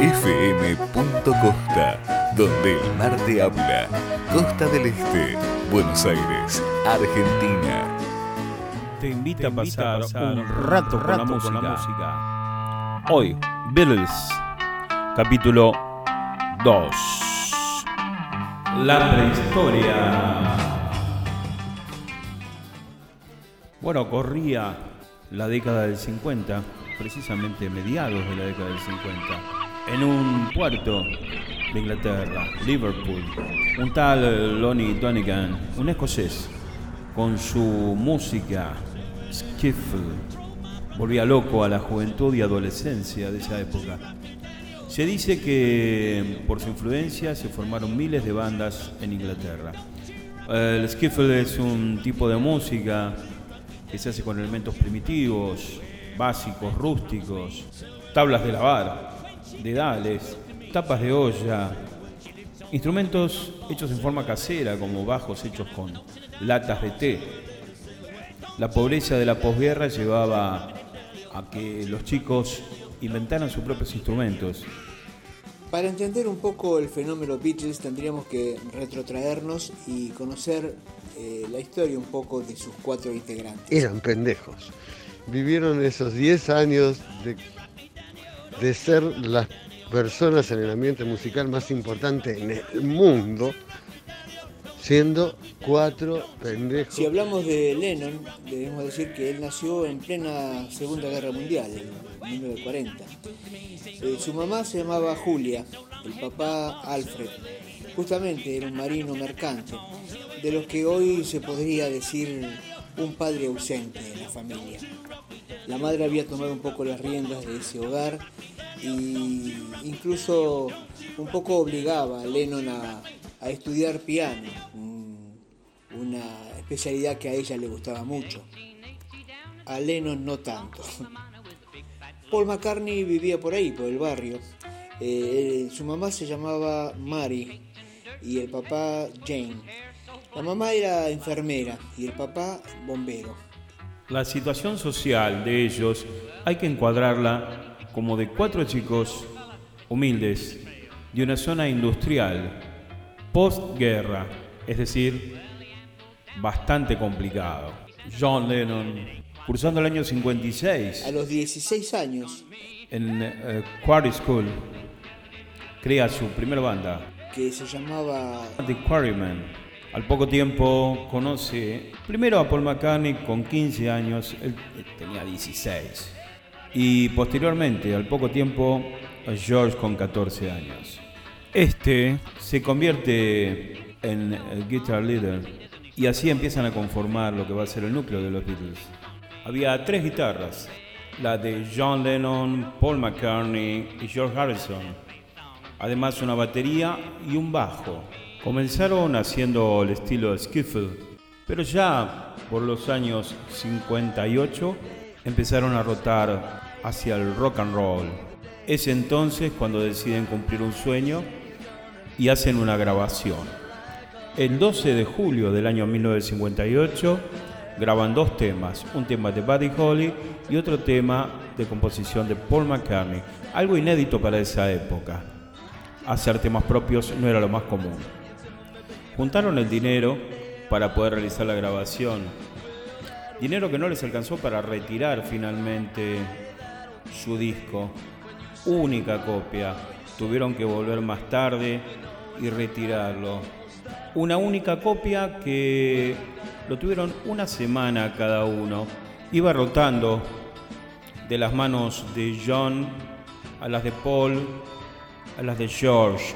FM.costa, donde el mar te habla. Costa del Este, Buenos Aires, Argentina. Te invita, a, pasar un rato, con, la música. Hoy, Beatles, capítulo 2. La prehistoria. Bueno, corría la década del 50, precisamente mediados de la década del 50, en un puerto de Inglaterra, Liverpool, un tal Lonnie Donegan, un escocés, con su música skiffle, volvía loco a la juventud y adolescencia de esa época. Se dice que por su influencia se formaron miles de bandas en Inglaterra. El skiffle es un tipo de música que se hace con elementos primitivos, básicos, rústicos, tablas de lavar, dedales, tapas de olla, instrumentos hechos en forma casera como bajos hechos con latas de té. La pobreza de la posguerra llevaba a que los chicos inventaran sus propios instrumentos. Para entender un poco el fenómeno Beatles tendríamos que retrotraernos y conocer eh, la historia un poco de sus cuatro integrantes. Eran pendejos. Vivieron esos 10 años de, de ser las personas en el ambiente musical más importante en el mundo, siendo cuatro pendejos. Si hablamos de Lennon, debemos decir que él nació en plena Segunda Guerra Mundial, en 1940. Eh, su mamá se llamaba Julia, el papá Alfred. Justamente era un marino mercante de los que hoy se podría decir un padre ausente en la familia. La madre había tomado un poco las riendas de ese hogar y incluso un poco obligaba a Lennon a, estudiar piano, una especialidad que a ella le gustaba mucho. A Lennon no tanto. Paul McCartney vivía por ahí, por el barrio. Eh, su mamá se llamaba Mary y el papá Jane. La mamá era enfermera y el papá bombero. La situación social de ellos hay que encuadrarla como de cuatro chicos humildes de una zona industrial postguerra, es decir, bastante complicado. John Lennon, cursando el año 56. A los 16 años. En uh, Quarry School, crea su primera banda. Que se llamaba The Quarrymen al poco tiempo conoce primero a Paul McCartney con 15 años, él tenía 16. Y posteriormente, al poco tiempo, a George con 14 años. Este se convierte en el guitar leader y así empiezan a conformar lo que va a ser el núcleo de los Beatles. Había tres guitarras, la de John Lennon, Paul McCartney y George Harrison. Además una batería y un bajo. Comenzaron haciendo el estilo skiffle, pero ya por los años 58 empezaron a rotar hacia el rock and roll. Es entonces cuando deciden cumplir un sueño y hacen una grabación. El 12 de julio del año 1958 graban dos temas, un tema de Buddy Holly y otro tema de composición de Paul McCartney, algo inédito para esa época. Hacer temas propios no era lo más común. Juntaron el dinero para poder realizar la grabación. Dinero que no les alcanzó para retirar finalmente su disco. Única copia. Tuvieron que volver más tarde y retirarlo. Una única copia que lo tuvieron una semana cada uno. Iba rotando de las manos de John a las de Paul, a las de George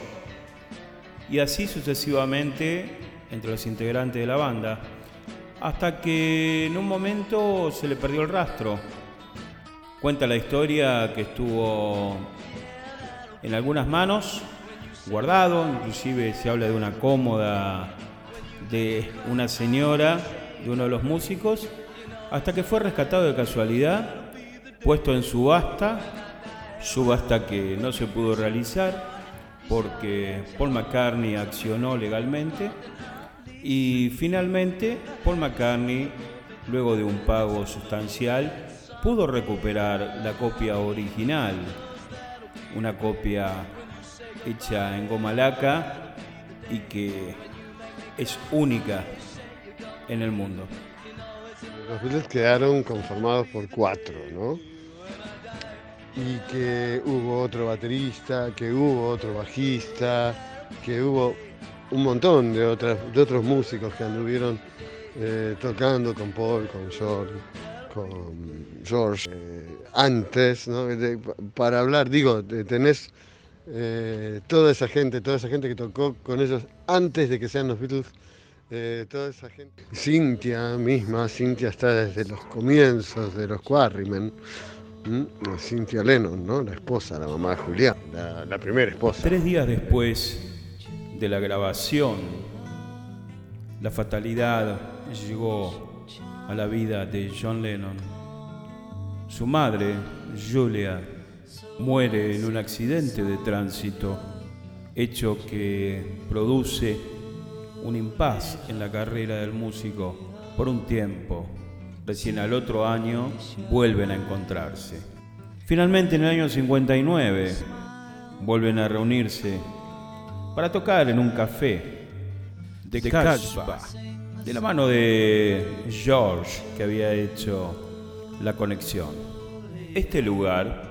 y así sucesivamente entre los integrantes de la banda, hasta que en un momento se le perdió el rastro. Cuenta la historia que estuvo en algunas manos, guardado, inclusive se habla de una cómoda de una señora, de uno de los músicos, hasta que fue rescatado de casualidad, puesto en subasta, subasta que no se pudo realizar, porque Paul McCartney accionó legalmente y finalmente Paul McCartney, luego de un pago sustancial, pudo recuperar la copia original. una copia hecha en goma laca y que es única en el mundo. Los Beatles quedaron conformados por cuatro, ¿no? Y que hubo otro baterista, que hubo otro bajista, que hubo un montón de, otras, de otros músicos que anduvieron eh, tocando con Paul, con George, con George eh, antes, ¿no? para hablar, digo, tenés eh, toda esa gente, toda esa gente que tocó con ellos antes de que sean los Beatles, toda esa gente. Cintia misma, Cintia está desde los comienzos de los Quarrymen. Cintia Lennon, ¿no? La esposa, la mamá de Julián, la, la primera esposa. Tres días después de la grabación, la fatalidad llegó a la vida de John Lennon. Su madre, Julia, muere en un accidente de tránsito, hecho que produce un impas en la carrera del músico por un tiempo. Recién al otro año vuelven a encontrarse. Finalmente en el año 59 vuelven a reunirse para tocar en un café de Casbah, de la mano de George que había hecho la conexión. Este lugar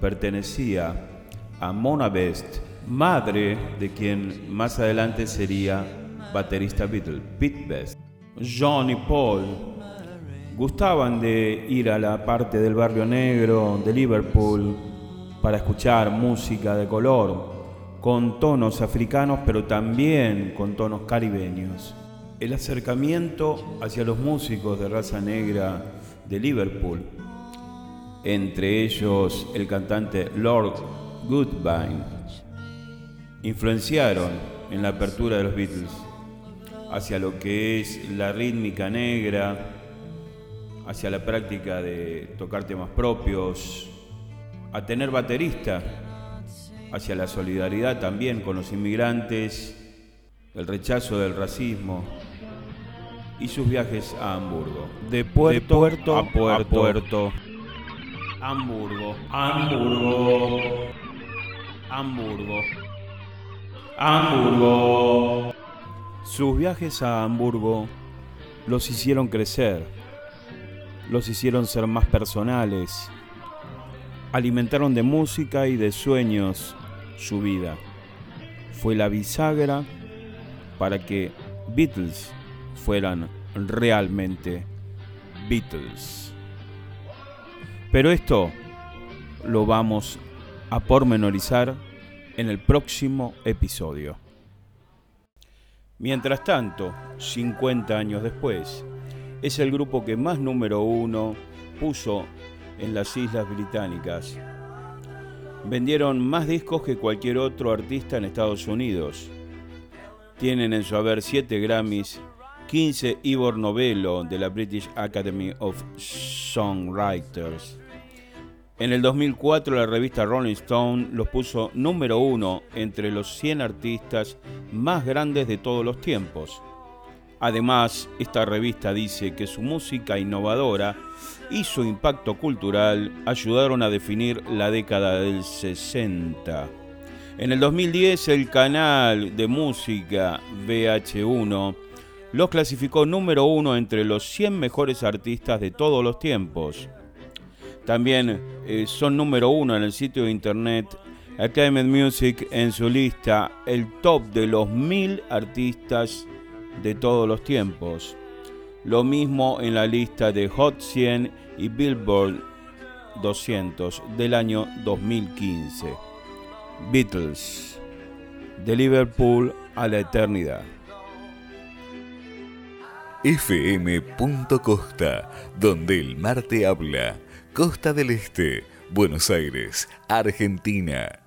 pertenecía a Mona Best, madre de quien más adelante sería baterista Beatle, Pete Best. John y Paul gustaban de ir a la parte del barrio negro de Liverpool para escuchar música de color, con tonos africanos, pero también con tonos caribeños. El acercamiento hacia los músicos de raza negra de Liverpool, entre ellos el cantante Lord Goodbine, influenciaron en la apertura de los Beatles hacia lo que es la rítmica negra, hacia la práctica de tocar temas propios, a tener baterista hacia la solidaridad también con los inmigrantes, el rechazo del racismo y sus viajes a Hamburgo. De puerto, a, puerto, Hamburgo, Hamburgo, Hamburgo, Hamburgo. Sus viajes a Hamburgo los hicieron crecer, los hicieron ser más personales, alimentaron de música y de sueños su vida. Fue la bisagra para que Beatles fueran realmente Beatles. Pero esto lo vamos a pormenorizar en el próximo episodio. Mientras tanto, 50 años después, es el grupo que más número uno puso en las Islas Británicas vendieron más discos que cualquier otro artista en Estados Unidos. Tienen en su haber 7 Grammys, 15 Ivor Novello de la British Academy of Songwriters. En el 2004 la revista Rolling Stone los puso número uno entre los 100 artistas más grandes de todos los tiempos. Además, esta revista dice que su música innovadora y su impacto cultural ayudaron a definir la década del 60. En el 2010 el canal de música VH1 los clasificó número uno entre los 100 mejores artistas de todos los tiempos. También eh, son número uno en el sitio de internet Academy Music en su lista el top de los mil artistas de todos los tiempos. Lo mismo en la lista de Hot 100 y Billboard 200 del año 2015. Beatles, de Liverpool a la eternidad. FM.costa, donde el mar te habla. Costa del Este, Buenos Aires, Argentina.